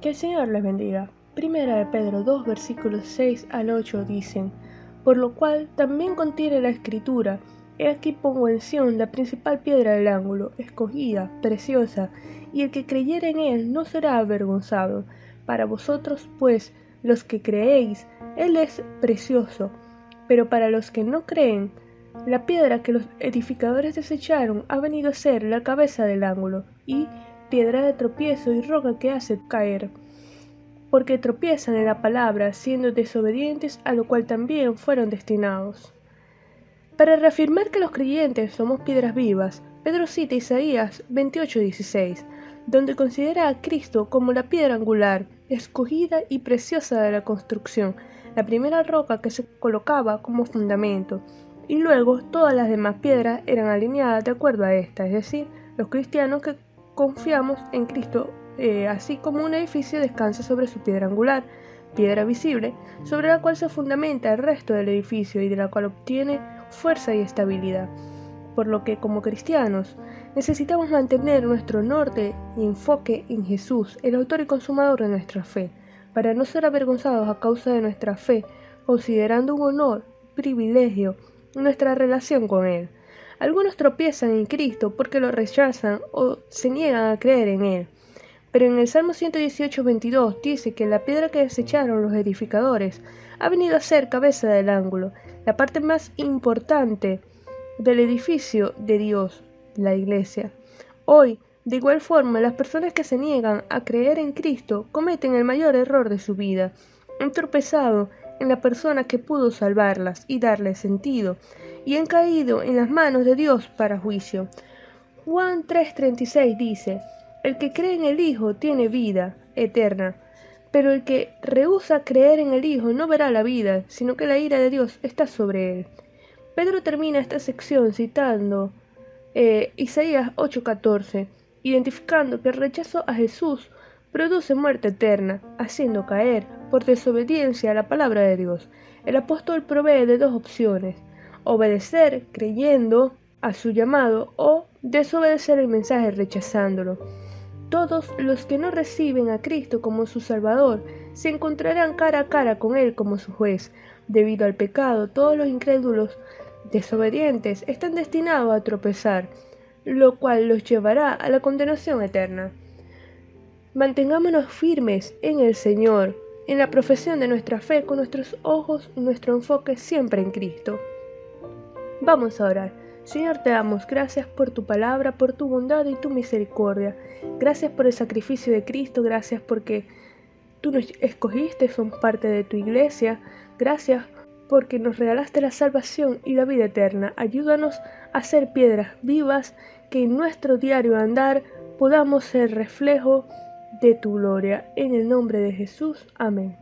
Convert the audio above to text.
Que el Señor les bendiga. Primera de Pedro 2 versículos 6 al 8 dicen, por lo cual también contiene la escritura, He aquí pongo en Sión la principal piedra del ángulo, escogida, preciosa, y el que creyere en él no será avergonzado. Para vosotros, pues, los que creéis, él es precioso, pero para los que no creen, la piedra que los edificadores desecharon ha venido a ser la cabeza del ángulo, y piedra de tropiezo y roca que hace caer. Porque tropiezan en la palabra, siendo desobedientes a lo cual también fueron destinados. Para reafirmar que los creyentes somos piedras vivas, Pedro cita Isaías 28:16, donde considera a Cristo como la piedra angular, escogida y preciosa de la construcción, la primera roca que se colocaba como fundamento, y luego todas las demás piedras eran alineadas de acuerdo a esta, es decir, los cristianos que confiamos en Cristo, eh, así como un edificio descansa sobre su piedra angular, piedra visible, sobre la cual se fundamenta el resto del edificio y de la cual obtiene fuerza y estabilidad. Por lo que como cristianos necesitamos mantener nuestro norte y enfoque en Jesús, el autor y consumador de nuestra fe, para no ser avergonzados a causa de nuestra fe, considerando un honor, privilegio, nuestra relación con Él. Algunos tropiezan en Cristo porque lo rechazan o se niegan a creer en Él. Pero en el Salmo 118, 22 dice que la piedra que desecharon los edificadores ha venido a ser cabeza del ángulo, la parte más importante del edificio de Dios, la iglesia. Hoy, de igual forma, las personas que se niegan a creer en Cristo cometen el mayor error de su vida. Han tropezado en la persona que pudo salvarlas y darles sentido, y han caído en las manos de Dios para juicio. Juan 3:36 dice, El que cree en el Hijo tiene vida eterna, pero el que rehúsa creer en el Hijo no verá la vida, sino que la ira de Dios está sobre él. Pedro termina esta sección citando eh, Isaías 8:14 identificando que el rechazo a Jesús produce muerte eterna, haciendo caer, por desobediencia a la palabra de Dios. El apóstol provee de dos opciones, obedecer creyendo a su llamado o desobedecer el mensaje rechazándolo. Todos los que no reciben a Cristo como su Salvador se encontrarán cara a cara con Él como su juez. Debido al pecado, todos los incrédulos desobedientes están destinados a tropezar lo cual los llevará a la condenación eterna. Mantengámonos firmes en el Señor, en la profesión de nuestra fe, con nuestros ojos y nuestro enfoque siempre en Cristo. Vamos a orar. Señor, te damos gracias por tu palabra, por tu bondad y tu misericordia. Gracias por el sacrificio de Cristo, gracias porque tú nos escogiste, son parte de tu iglesia. Gracias porque nos regalaste la salvación y la vida eterna. Ayúdanos a ser piedras vivas que en nuestro diario andar podamos ser reflejo de tu gloria. En el nombre de Jesús. Amén.